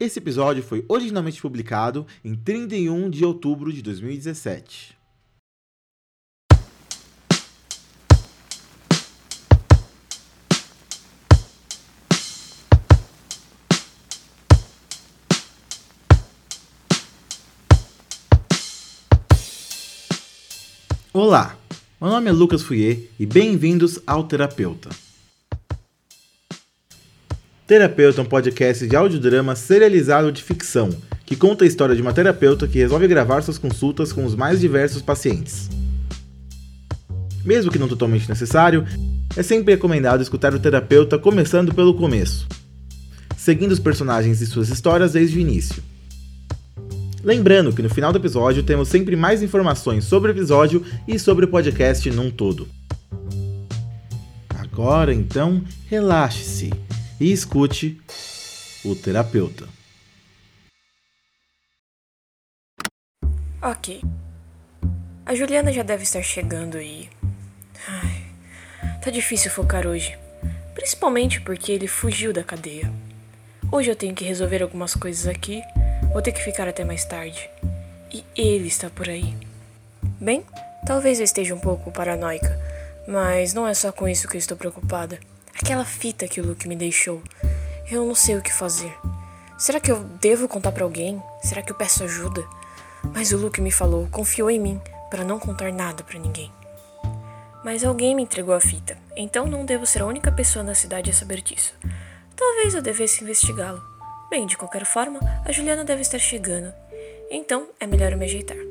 Esse episódio foi originalmente publicado em 31 de outubro de 2017. Olá, meu nome é Lucas Fouier e bem-vindos ao Terapeuta. Terapeuta é um podcast de audiodrama serializado de ficção, que conta a história de uma terapeuta que resolve gravar suas consultas com os mais diversos pacientes. Mesmo que não totalmente necessário, é sempre recomendado escutar o terapeuta começando pelo começo, seguindo os personagens e suas histórias desde o início. Lembrando que no final do episódio temos sempre mais informações sobre o episódio e sobre o podcast num todo. Agora então, relaxe-se e escute o terapeuta. Ok. A Juliana já deve estar chegando e. Ai, tá difícil focar hoje. Principalmente porque ele fugiu da cadeia. Hoje eu tenho que resolver algumas coisas aqui Vou ter que ficar até mais tarde. E ele está por aí. Bem, talvez eu esteja um pouco paranoica, mas não é só com isso que eu estou preocupada. Aquela fita que o Luke me deixou. Eu não sei o que fazer. Será que eu devo contar para alguém? Será que eu peço ajuda? Mas o Luke me falou, confiou em mim para não contar nada para ninguém. Mas alguém me entregou a fita, então não devo ser a única pessoa na cidade a saber disso. Talvez eu devesse investigá-lo. Bem, de qualquer forma, a Juliana deve estar chegando. Então é melhor eu me ajeitar.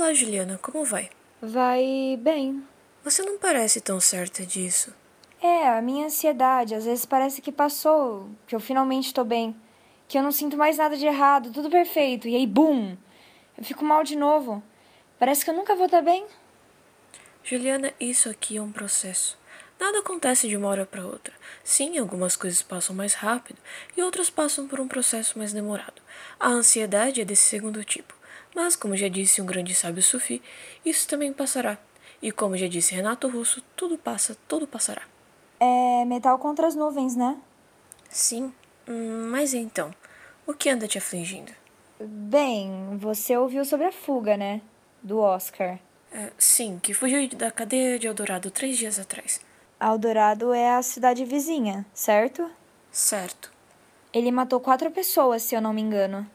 Olá, Juliana, como vai? Vai bem. Você não parece tão certa disso. É, a minha ansiedade. Às vezes parece que passou, que eu finalmente tô bem. Que eu não sinto mais nada de errado, tudo perfeito. E aí, bum! Eu fico mal de novo. Parece que eu nunca vou estar bem. Juliana, isso aqui é um processo. Nada acontece de uma hora para outra. Sim, algumas coisas passam mais rápido e outras passam por um processo mais demorado. A ansiedade é desse segundo tipo. Mas, como já disse um grande sábio sufi, isso também passará. E como já disse Renato Russo, tudo passa, tudo passará. É metal contra as nuvens, né? Sim, hum, mas então, o que anda te afligindo? Bem, você ouviu sobre a fuga, né? do Oscar. É, sim, que fugiu da cadeia de Eldorado três dias atrás. Eldorado é a cidade vizinha, certo? Certo. Ele matou quatro pessoas, se eu não me engano.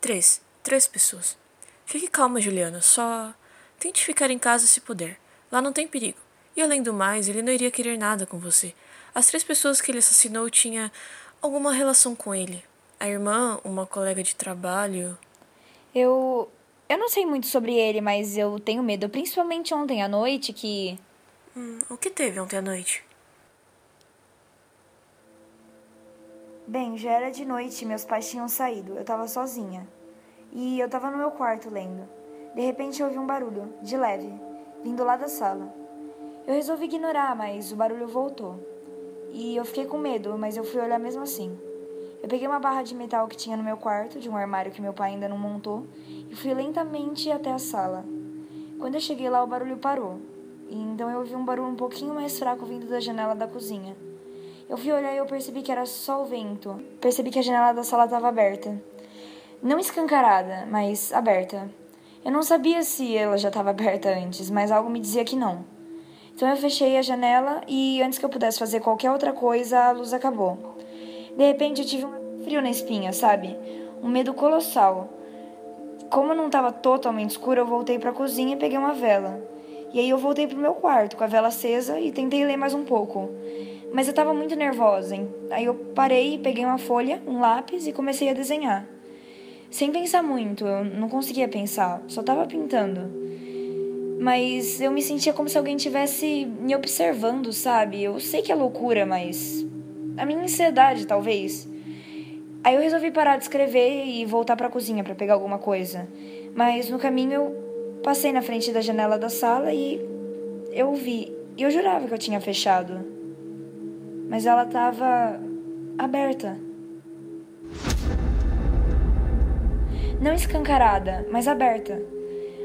Três. Três pessoas. Fique calma, Juliana. Só tente ficar em casa se puder. Lá não tem perigo. E além do mais, ele não iria querer nada com você. As três pessoas que ele assassinou tinham alguma relação com ele. A irmã, uma colega de trabalho. Eu. Eu não sei muito sobre ele, mas eu tenho medo, principalmente ontem à noite que. Hum, o que teve ontem à noite? Bem, já era de noite e meus pais tinham saído. Eu tava sozinha. E eu tava no meu quarto lendo. De repente eu ouvi um barulho, de leve, vindo lá da sala. Eu resolvi ignorar, mas o barulho voltou. E eu fiquei com medo, mas eu fui olhar mesmo assim. Eu peguei uma barra de metal que tinha no meu quarto, de um armário que meu pai ainda não montou, e fui lentamente até a sala. Quando eu cheguei lá, o barulho parou. E então eu ouvi um barulho um pouquinho mais fraco vindo da janela da cozinha. Eu fui olhar e eu percebi que era só o vento. Percebi que a janela da sala estava aberta. Não escancarada, mas aberta. Eu não sabia se ela já estava aberta antes, mas algo me dizia que não. Então eu fechei a janela e antes que eu pudesse fazer qualquer outra coisa, a luz acabou. De repente eu tive um frio na espinha, sabe? Um medo colossal. Como não estava totalmente escuro, eu voltei para a cozinha e peguei uma vela. E aí eu voltei pro meu quarto com a vela acesa e tentei ler mais um pouco. Mas eu estava muito nervosa, hein? Aí eu parei, peguei uma folha, um lápis e comecei a desenhar. Sem pensar muito, eu não conseguia pensar, só estava pintando. Mas eu me sentia como se alguém tivesse me observando, sabe? Eu sei que é loucura, mas a minha ansiedade, talvez. Aí eu resolvi parar de escrever e voltar para a cozinha para pegar alguma coisa. Mas no caminho eu passei na frente da janela da sala e eu vi. E eu jurava que eu tinha fechado. Mas ela estava aberta. Não escancarada, mas aberta.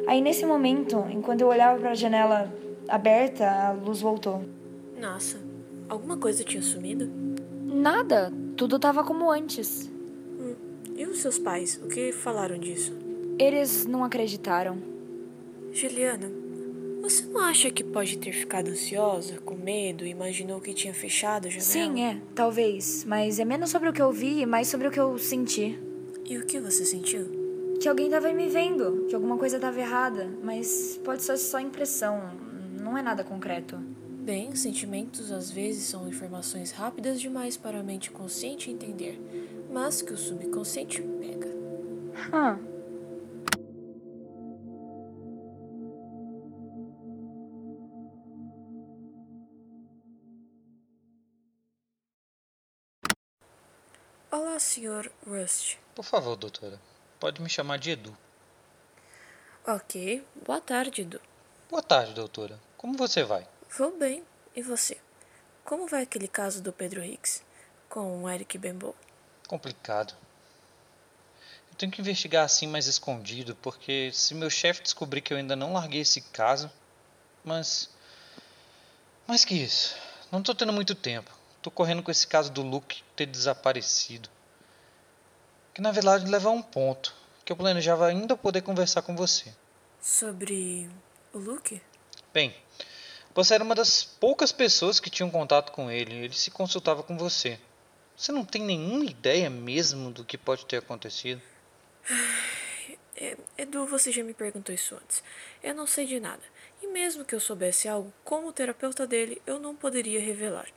Aí nesse momento, enquanto eu olhava para a janela aberta, a luz voltou. Nossa, alguma coisa tinha sumido? Nada, tudo tava como antes. Hum, e os seus pais, o que falaram disso? Eles não acreditaram. Juliana, você não acha que pode ter ficado ansiosa, com medo, e imaginou que tinha fechado a janela? Sim, é, talvez. Mas é menos sobre o que eu vi e mais sobre o que eu senti. E o que você sentiu? Que alguém tava me vendo, que alguma coisa tava errada. Mas pode ser só impressão, não é nada concreto. Bem, sentimentos às vezes são informações rápidas demais para a mente consciente entender, mas que o subconsciente pega. Hum. Olá, Sr. Rust. Por favor, doutora. Pode me chamar de Edu. Ok. Boa tarde, Edu. Boa tarde, doutora. Como você vai? Vou bem. E você? Como vai aquele caso do Pedro Hicks com o Eric Bembo? Complicado. Eu tenho que investigar assim mais escondido, porque se meu chefe descobrir que eu ainda não larguei esse caso. Mas. Mais que isso. Não tô tendo muito tempo. Tô correndo com esse caso do Luke ter desaparecido que na verdade leva a um ponto que eu planejava ainda poder conversar com você. Sobre o Luke? Bem, você era uma das poucas pessoas que tinham contato com ele. Ele se consultava com você. Você não tem nenhuma ideia mesmo do que pode ter acontecido? É, Edu, você já me perguntou isso antes. Eu não sei de nada. E mesmo que eu soubesse algo, como terapeuta dele, eu não poderia revelar.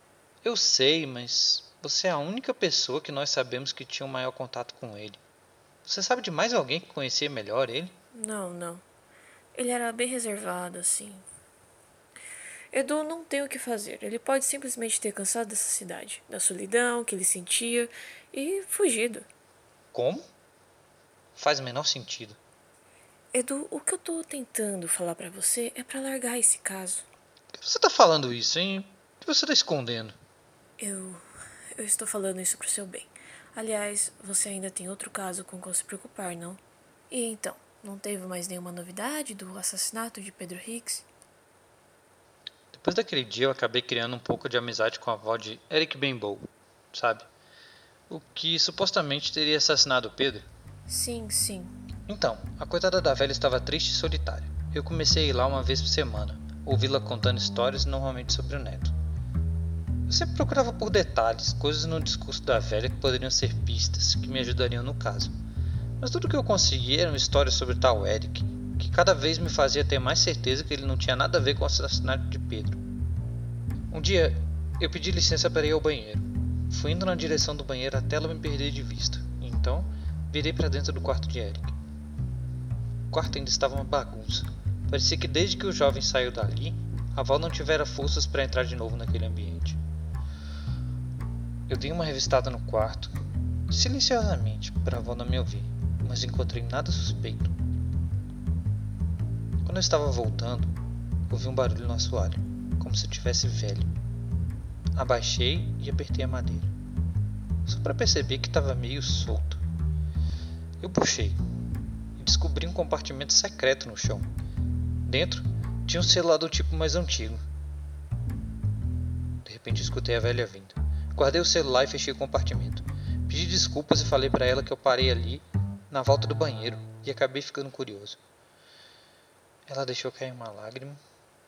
Eu sei, mas você é a única pessoa que nós sabemos que tinha um maior contato com ele. Você sabe de mais alguém que conhecia melhor ele? Não, não. Ele era bem reservado, assim. Edu não tem o que fazer. Ele pode simplesmente ter cansado dessa cidade, da solidão que ele sentia e fugido. Como? Faz o menor sentido. Edu, o que eu tô tentando falar para você é para largar esse caso. Por que você tá falando isso, hein? O que você tá escondendo? Eu eu estou falando isso pro seu bem. Aliás, você ainda tem outro caso com qual se preocupar, não? E então, não teve mais nenhuma novidade do assassinato de Pedro Hicks? Depois daquele dia, eu acabei criando um pouco de amizade com a avó de Eric Benbow, sabe? O que supostamente teria assassinado Pedro. Sim, sim. Então, a coitada da velha estava triste e solitária. Eu comecei a ir lá uma vez por semana, ouvi-la contando histórias, normalmente sobre o neto. Eu sempre procurava por detalhes, coisas no discurso da velha que poderiam ser pistas, que me ajudariam no caso. Mas tudo que eu conseguia eram histórias sobre tal Eric, que cada vez me fazia ter mais certeza que ele não tinha nada a ver com o assassinato de Pedro. Um dia, eu pedi licença para ir ao banheiro. Fui indo na direção do banheiro até ela me perder de vista. Então, virei para dentro do quarto de Eric. O quarto ainda estava uma bagunça. Parecia que desde que o jovem saiu dali, a avó não tivera forças para entrar de novo naquele ambiente. Eu dei uma revistada no quarto, silenciosamente, para a avó não me ouvir, mas encontrei nada suspeito. Quando eu estava voltando, ouvi um barulho no assoalho, como se tivesse velho. Abaixei e apertei a madeira, só para perceber que estava meio solto. Eu puxei e descobri um compartimento secreto no chão. Dentro tinha um celular do tipo mais antigo. De repente escutei a velha vindo. Guardei o celular e fechei o compartimento. Pedi desculpas e falei para ela que eu parei ali, na volta do banheiro, e acabei ficando curioso. Ela deixou cair uma lágrima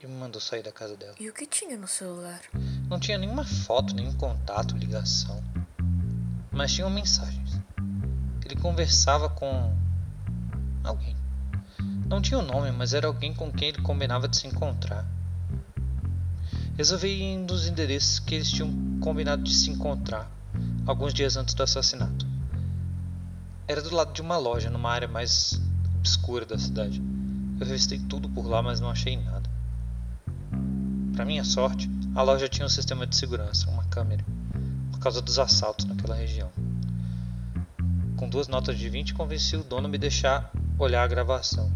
e me mandou sair da casa dela. E o que tinha no celular? Não tinha nenhuma foto, nenhum contato, ligação. Mas tinham mensagens. Ele conversava com alguém. Não tinha o um nome, mas era alguém com quem ele combinava de se encontrar. Resolvi ir em um dos endereços que eles tinham combinado de se encontrar alguns dias antes do assassinato. Era do lado de uma loja, numa área mais obscura da cidade. Eu revistei tudo por lá, mas não achei nada. Para minha sorte, a loja tinha um sistema de segurança, uma câmera, por causa dos assaltos naquela região. Com duas notas de 20, convenci o dono a me deixar olhar a gravação.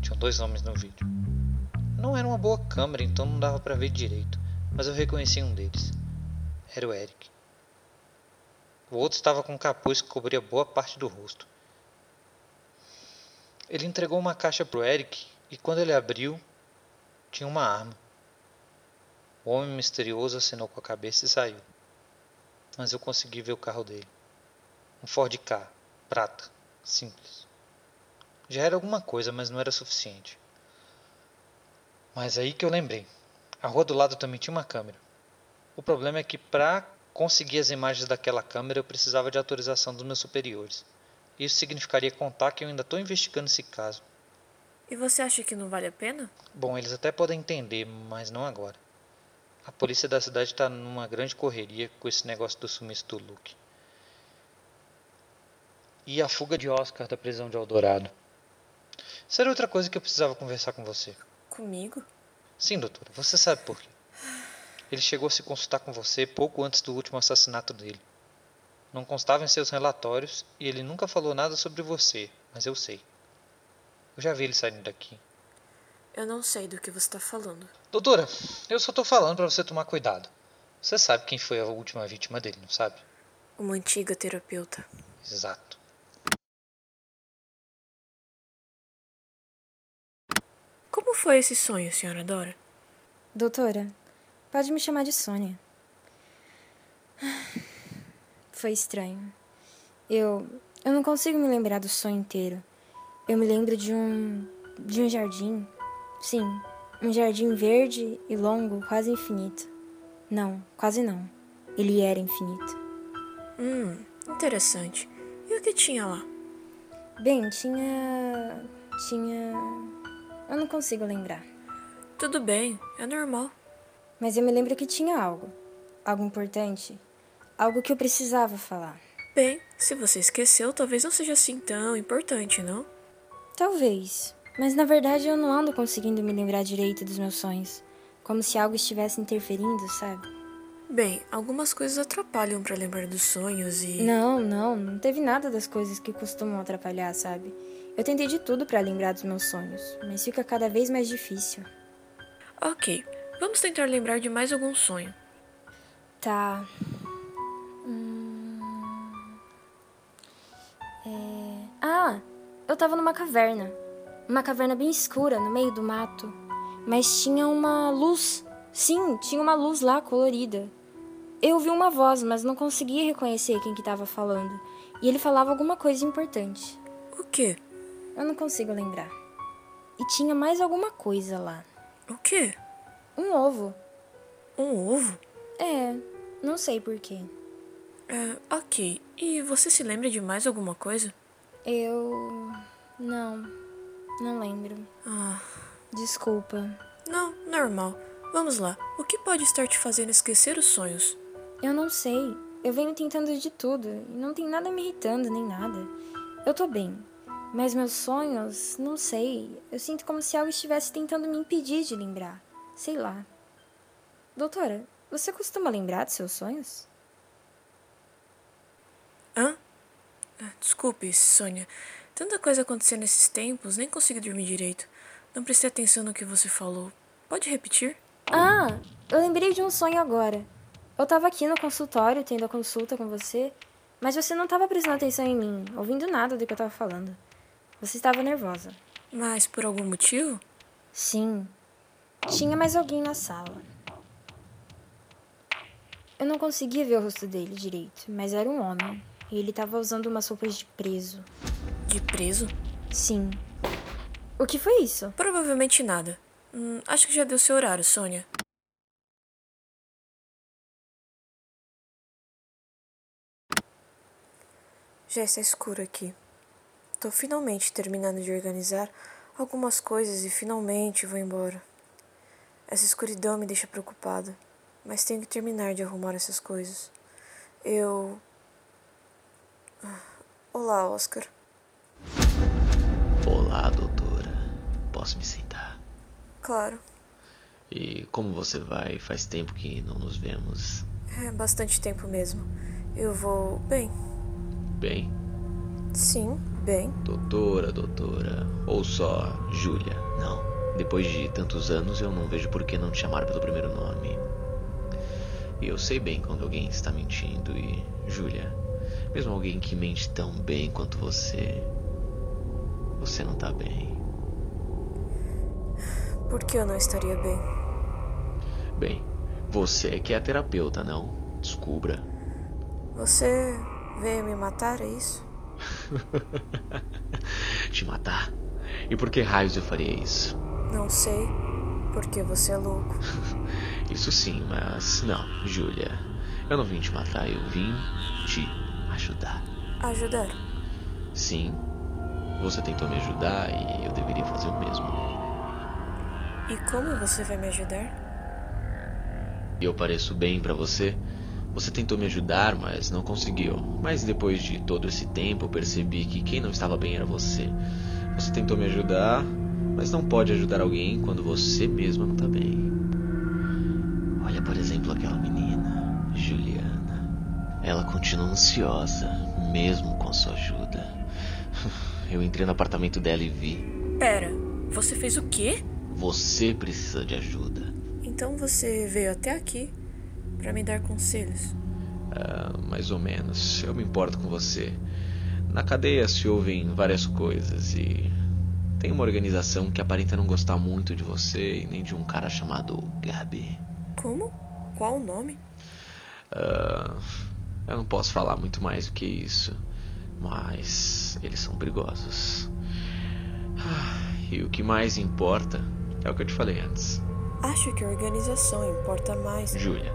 Tinham dois homens no vídeo. Não era uma boa câmera, então não dava para ver direito, mas eu reconheci um deles. Era o Eric. O outro estava com um capuz que cobria boa parte do rosto. Ele entregou uma caixa pro Eric e quando ele abriu, tinha uma arma. O homem misterioso acenou com a cabeça e saiu. Mas eu consegui ver o carro dele. Um Ford K, prata, simples. Já era alguma coisa, mas não era suficiente. Mas aí que eu lembrei. A rua do lado também tinha uma câmera. O problema é que para conseguir as imagens daquela câmera eu precisava de autorização dos meus superiores. Isso significaria contar que eu ainda estou investigando esse caso. E você acha que não vale a pena? Bom, eles até podem entender, mas não agora. A polícia da cidade está numa grande correria com esse negócio do sumiço do Luke. E a fuga de Oscar da prisão de Eldorado. Era outra coisa que eu precisava conversar com você. Comigo? Sim, doutora, você sabe por quê. Ele chegou a se consultar com você pouco antes do último assassinato dele. Não constava em seus relatórios e ele nunca falou nada sobre você, mas eu sei. Eu já vi ele saindo daqui. Eu não sei do que você está falando. Doutora, eu só tô falando para você tomar cuidado. Você sabe quem foi a última vítima dele, não sabe? Uma antiga terapeuta. Exato. Foi esse sonho, senhora Dora? Doutora, pode me chamar de Sônia. Foi estranho. Eu. Eu não consigo me lembrar do sonho inteiro. Eu me lembro de um. de um jardim. Sim, um jardim verde e longo, quase infinito. Não, quase não. Ele era infinito. Hum, interessante. E o que tinha lá? Bem, tinha. tinha. Eu não consigo lembrar. Tudo bem, é normal. Mas eu me lembro que tinha algo. Algo importante. Algo que eu precisava falar. Bem, se você esqueceu, talvez não seja assim tão importante, não? Talvez. Mas na verdade eu não ando conseguindo me lembrar direito dos meus sonhos. Como se algo estivesse interferindo, sabe? Bem, algumas coisas atrapalham para lembrar dos sonhos e. Não, não, não teve nada das coisas que costumam atrapalhar, sabe? Eu tentei de tudo para lembrar dos meus sonhos, mas fica cada vez mais difícil. Ok, vamos tentar lembrar de mais algum sonho. Tá. Hum... É... Ah, eu tava numa caverna. Uma caverna bem escura, no meio do mato. Mas tinha uma luz. Sim, tinha uma luz lá colorida. Eu ouvi uma voz, mas não conseguia reconhecer quem que estava falando. E ele falava alguma coisa importante. O quê? Eu não consigo lembrar. E tinha mais alguma coisa lá. O quê? Um ovo. Um ovo? É, não sei porquê. É, ok. E você se lembra de mais alguma coisa? Eu. Não. Não lembro. Ah, Desculpa. não, normal. Vamos lá. O que pode estar te fazendo esquecer os sonhos? Eu não sei. Eu venho tentando de tudo e não tem nada me irritando nem nada. Eu tô bem. Mas meus sonhos, não sei. Eu sinto como se algo estivesse tentando me impedir de lembrar. Sei lá. Doutora, você costuma lembrar de seus sonhos? Hã? Ah, Desculpe, Sônia. Tanta coisa acontecendo nesses tempos, nem consigo dormir direito. Não prestei atenção no que você falou. Pode repetir? Ah, eu lembrei de um sonho agora. Eu tava aqui no consultório tendo a consulta com você, mas você não tava prestando atenção em mim, ouvindo nada do que eu tava falando. Você estava nervosa. Mas por algum motivo? Sim. Tinha mais alguém na sala. Eu não conseguia ver o rosto dele direito, mas era um homem. E ele estava usando umas roupas de preso. De preso? Sim. O que foi isso? Provavelmente nada. Hum, acho que já deu seu horário, Sônia. Já está escuro aqui. Tô finalmente terminando de organizar algumas coisas e finalmente vou embora. Essa escuridão me deixa preocupada, mas tenho que terminar de arrumar essas coisas. Eu. Olá, Oscar. Olá, doutora. Posso me sentar? Claro, E como você vai? Faz tempo que não nos vemos. é bastante tempo mesmo. Eu vou. Bem, Bem, sim, bem. doutora, doutora. Ou só Júlia. Não. Depois de tantos anos, eu não vejo por que não te chamar pelo primeiro nome. E eu sei bem quando alguém está mentindo e. Júlia, mesmo alguém que mente tão bem quanto você. você não tá bem. Por que eu não estaria bem? Bem, você é que é a terapeuta, não? Descubra. Você veio me matar, é isso? Te matar? E por que raios eu faria isso? Não sei, porque você é louco. Isso sim, mas não, Júlia. Eu não vim te matar, eu vim te ajudar. Ajudar? Sim, você tentou me ajudar e eu deveria fazer o mesmo. E como você vai me ajudar? Eu pareço bem pra você? Você tentou me ajudar, mas não conseguiu. Mas depois de todo esse tempo, eu percebi que quem não estava bem era você. Você tentou me ajudar, mas não pode ajudar alguém quando você mesma não está bem. Olha, por exemplo, aquela menina, Juliana. Ela continua ansiosa, mesmo com sua ajuda. Eu entrei no apartamento dela e vi. Pera, você fez o quê? Você precisa de ajuda. Então você veio até aqui para me dar conselhos? Ah, mais ou menos. Eu me importo com você. Na cadeia se ouvem várias coisas e tem uma organização que aparenta não gostar muito de você e nem de um cara chamado Gabi. Como? Qual o nome? Ah, eu não posso falar muito mais do que isso, mas eles são perigosos. Ah, e o que mais importa é o que eu te falei antes. Acho que a organização importa mais. Júlia,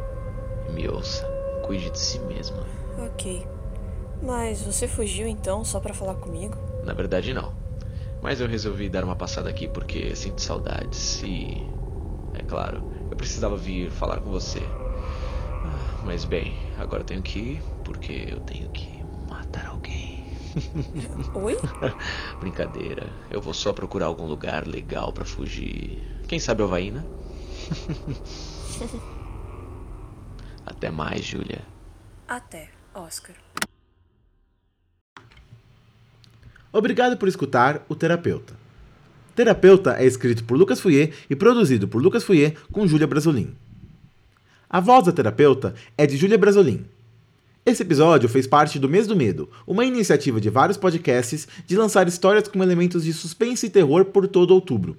me ouça. Cuide de si mesma. Ok. Mas você fugiu então só para falar comigo? Na verdade, não. Mas eu resolvi dar uma passada aqui porque sinto saudades e. É claro, eu precisava vir falar com você. Ah, Mas bem, agora eu tenho que ir porque eu tenho que matar alguém. Oi? Brincadeira. Eu vou só procurar algum lugar legal pra fugir. Quem sabe Havaí, né? Até mais, Júlia. Até, Oscar. Obrigado por escutar o Terapeuta. Terapeuta é escrito por Lucas Fouier e produzido por Lucas Fouier com Júlia Brasolin. A voz da terapeuta é de Júlia Brasolin. Esse episódio fez parte do Mês do Medo, uma iniciativa de vários podcasts de lançar histórias com elementos de suspense e terror por todo outubro.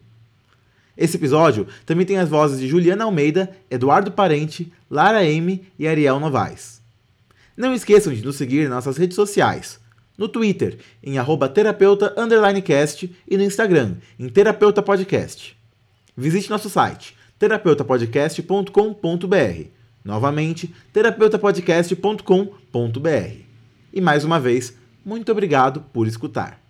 Esse episódio também tem as vozes de Juliana Almeida, Eduardo Parente, Lara M e Ariel Novaes. Não esqueçam de nos seguir nas nossas redes sociais. No Twitter, em arroba terapeuta cast e no Instagram, em terapeuta podcast. Visite nosso site, terapeutapodcast.com.br. Novamente, terapeutapodcast.com.br. E mais uma vez, muito obrigado por escutar.